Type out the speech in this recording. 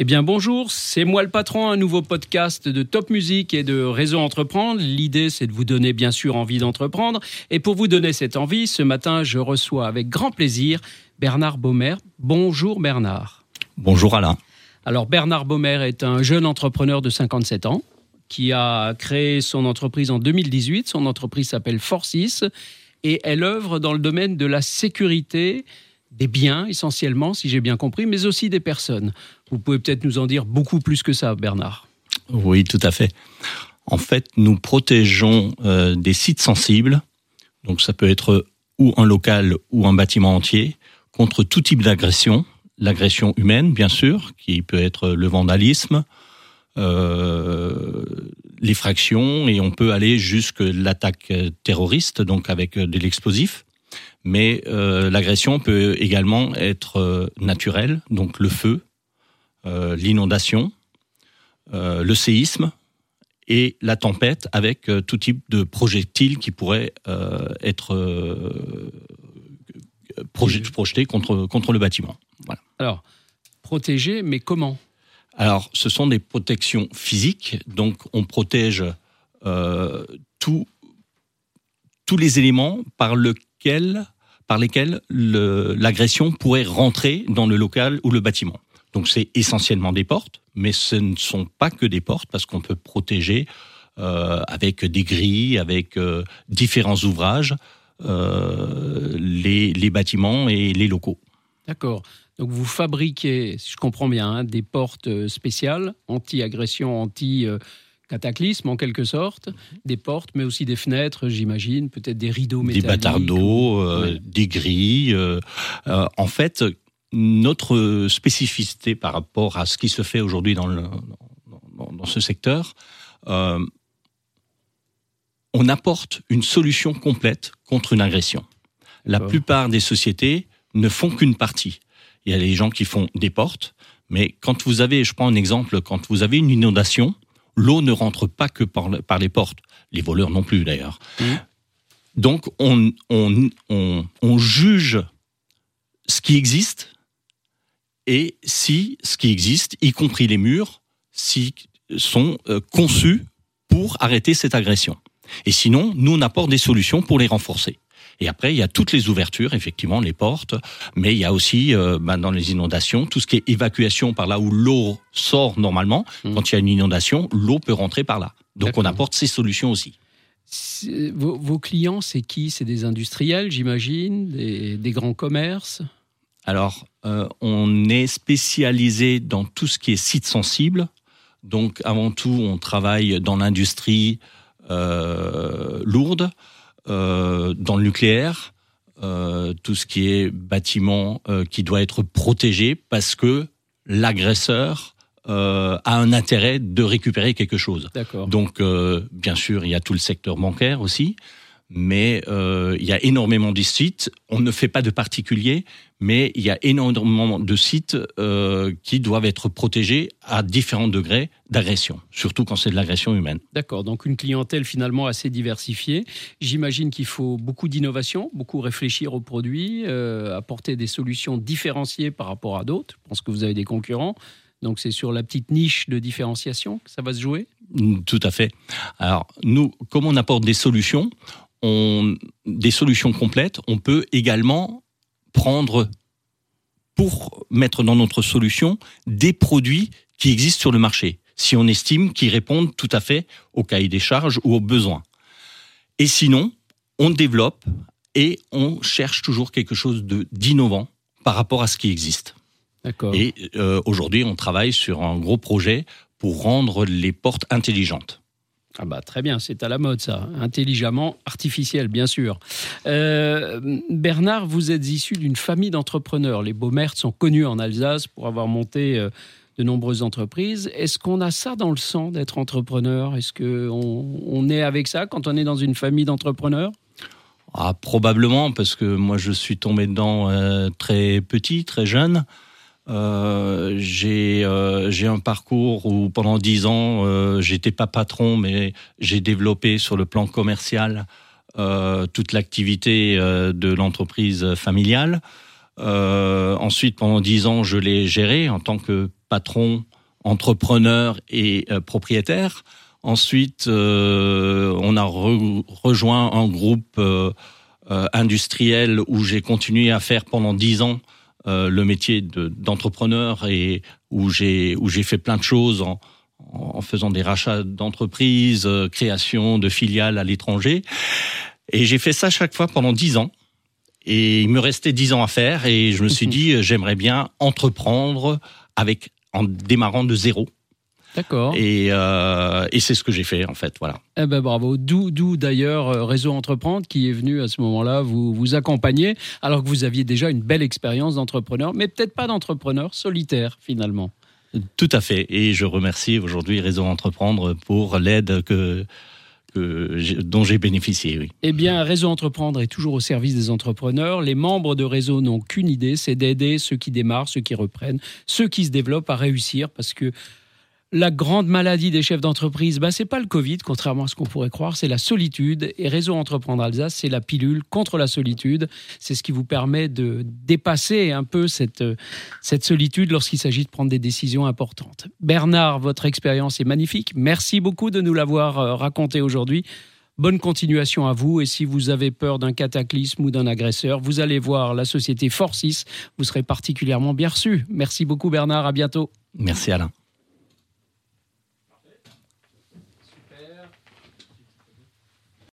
Eh bien bonjour, c'est moi le patron, un nouveau podcast de Top Musique et de Réseau Entreprendre. L'idée c'est de vous donner bien sûr envie d'entreprendre. Et pour vous donner cette envie, ce matin je reçois avec grand plaisir Bernard Baumer. Bonjour Bernard. Bonjour Alain. Alors Bernard Baumer est un jeune entrepreneur de 57 ans qui a créé son entreprise en 2018. Son entreprise s'appelle Forcis et elle œuvre dans le domaine de la sécurité des biens essentiellement, si j'ai bien compris, mais aussi des personnes. Vous pouvez peut-être nous en dire beaucoup plus que ça, Bernard. Oui, tout à fait. En fait, nous protégeons euh, des sites sensibles, donc ça peut être ou un local ou un bâtiment entier, contre tout type d'agression, l'agression humaine bien sûr, qui peut être le vandalisme, euh, l'effraction, et on peut aller jusque l'attaque terroriste, donc avec de l'explosif mais euh, l'agression peut également être euh, naturelle, donc le feu, euh, l'inondation, le séisme et la tempête avec tout type de projectiles qui pourraient être projetés contre, contre le bâtiment. Alors, protéger, mais comment? Alors, ce sont des protections physiques, donc on protège tous les éléments par lesquels par lesquels l'agression pourrait rentrer dans le local ou le bâtiment. Donc c'est essentiellement des portes, mais ce ne sont pas que des portes parce qu'on peut protéger euh, avec des grilles, avec euh, différents ouvrages, euh, les, les, bâtiments et les locaux. D'accord. Donc vous fabriquez, si je comprends bien, hein, des portes spéciales anti-agression, anti-, -agression, anti cataclysme en quelque sorte, des portes, mais aussi des fenêtres, j'imagine, peut-être des rideaux métalliques. Des bâtards d'eau, euh, des grilles. Euh, euh, en fait, notre spécificité par rapport à ce qui se fait aujourd'hui dans, dans, ce secteur, on apporte une solution complète contre une agression. La plupart des sociétés ne font qu'une partie. Il y a des gens qui font des portes, mais quand vous avez, je prends un exemple, quand vous avez une inondation, l'eau ne rentre pas que par, les portes, les voleurs non plus d'ailleurs. Mmh. Donc on, on, juge ce qui existe et si ce qui existe, y compris les murs, si, sont euh, conçus pour arrêter cette agression. Et sinon, nous, on apporte des solutions pour les renforcer. Et après, il y a toutes les ouvertures, effectivement, les portes, mais il y a aussi, euh, ben, dans les inondations, tout ce qui est évacuation par là où l'eau sort normalement. Mmh. Quand il y a une inondation, l'eau peut rentrer par là. Donc on apporte ces solutions aussi. Vos, clients, c'est qui? C'est des industriels, j'imagine, des, grands commerces? Alors, euh, on est spécialisé dans tout ce qui est site sensible. Donc, avant tout, on travaille dans l'industrie euh, lourde. Euh, dans le nucléaire, euh, tout ce qui est bâtiment euh, qui doit être protégé parce que l'agresseur a un intérêt de récupérer quelque chose. Donc, bien sûr, il y a tout le secteur bancaire aussi mais euh, il y a énormément de sites. On ne fait pas de particuliers, mais il y a énormément de sites euh, qui doivent être protégés à différents degrés d'agression, surtout quand c'est de l'agression humaine. D'accord, donc une clientèle finalement assez diversifiée. J'imagine qu'il faut beaucoup d'innovation, beaucoup réfléchir aux produits, euh, apporter des solutions différenciées par rapport à d'autres. Je pense que vous avez des concurrents. Donc c'est sur la petite niche de différenciation que ça va se jouer? Tout à fait. Alors nous, comme on apporte des solutions, on, des solutions complètes, on peut également prendre pour mettre dans notre solution des produits qui existent sur le marché, si on estime qu'ils répondent tout à fait au cahier des charges ou aux besoins. Et sinon, on développe et on cherche toujours quelque chose d'innovant par rapport à ce qui existe. Et euh, aujourd'hui, on travaille sur un gros projet pour rendre les portes intelligentes. Ah bah très bien, c'est à la mode ça, intelligemment artificiel bien sûr. Euh, Bernard, vous êtes issu d'une famille d'entrepreneurs. Les Baumert sont connus en Alsace pour avoir monté euh, de nombreuses entreprises. Est-ce qu'on a ça dans le sang d'être entrepreneur? Est-ce qu'on on est avec ça quand on est dans une famille d'entrepreneurs? Ah, Probablement, parce que moi je suis tombé dedans euh, très petit, très jeune. Euh, j'ai euh, j'ai un parcours où pendant dix ans euh, j'étais pas patron mais j'ai développé sur le plan commercial toute l'activité de l'entreprise familiale. ensuite pendant dix ans je l'ai géré en tant que patron entrepreneur et propriétaire. Ensuite, on a rejoint un groupe industriel où j'ai continué à faire pendant dix ans le métier d'entrepreneur et où j'ai où j'ai fait plein de choses en, en faisant des rachats d'entreprises, euh, création de filiales à l'étranger. Et j'ai fait ça chaque fois pendant dix ans. Et il me restait dix ans à faire et je me suis dit, euh, j'aimerais bien entreprendre avec, en démarrant de zéro. D'accord. Et, euh, et c'est ce que j'ai fait en fait, voilà. Eh ben bravo. D'où, d'où d'ailleurs Réseau Entreprendre qui est venu à ce moment-là vous vous accompagner, alors que vous aviez déjà une belle expérience d'entrepreneur, mais peut-être pas d'entrepreneur solitaire finalement. Tout à fait. Et je remercie aujourd'hui Réseau Entreprendre pour l'aide que, dont j'ai bénéficié. Oui. Eh bien, Réseau Entreprendre est toujours au service des entrepreneurs. Les membres de Réseau n'ont qu'une idée, c'est d'aider ceux qui démarrent, ceux qui reprennent, ceux qui se développent à réussir parce que la grande maladie des chefs d'entreprise, bah, ce n'est pas le Covid, contrairement à ce qu'on pourrait croire, c'est la solitude. Et Réseau Entreprendre Alsace, c'est la pilule contre la solitude. C'est ce qui vous permet de dépasser un peu cette, solitude lorsqu'il s'agit de prendre des décisions importantes. Bernard, votre expérience est magnifique. Merci beaucoup de nous l'avoir euh, raconté aujourd'hui. Bonne continuation à vous. Et si vous avez peur d'un cataclysme ou d'un agresseur, vous allez voir la société Forcis. Vous serez particulièrement bien reçu. Merci beaucoup, Bernard. À bientôt. Merci, Alain.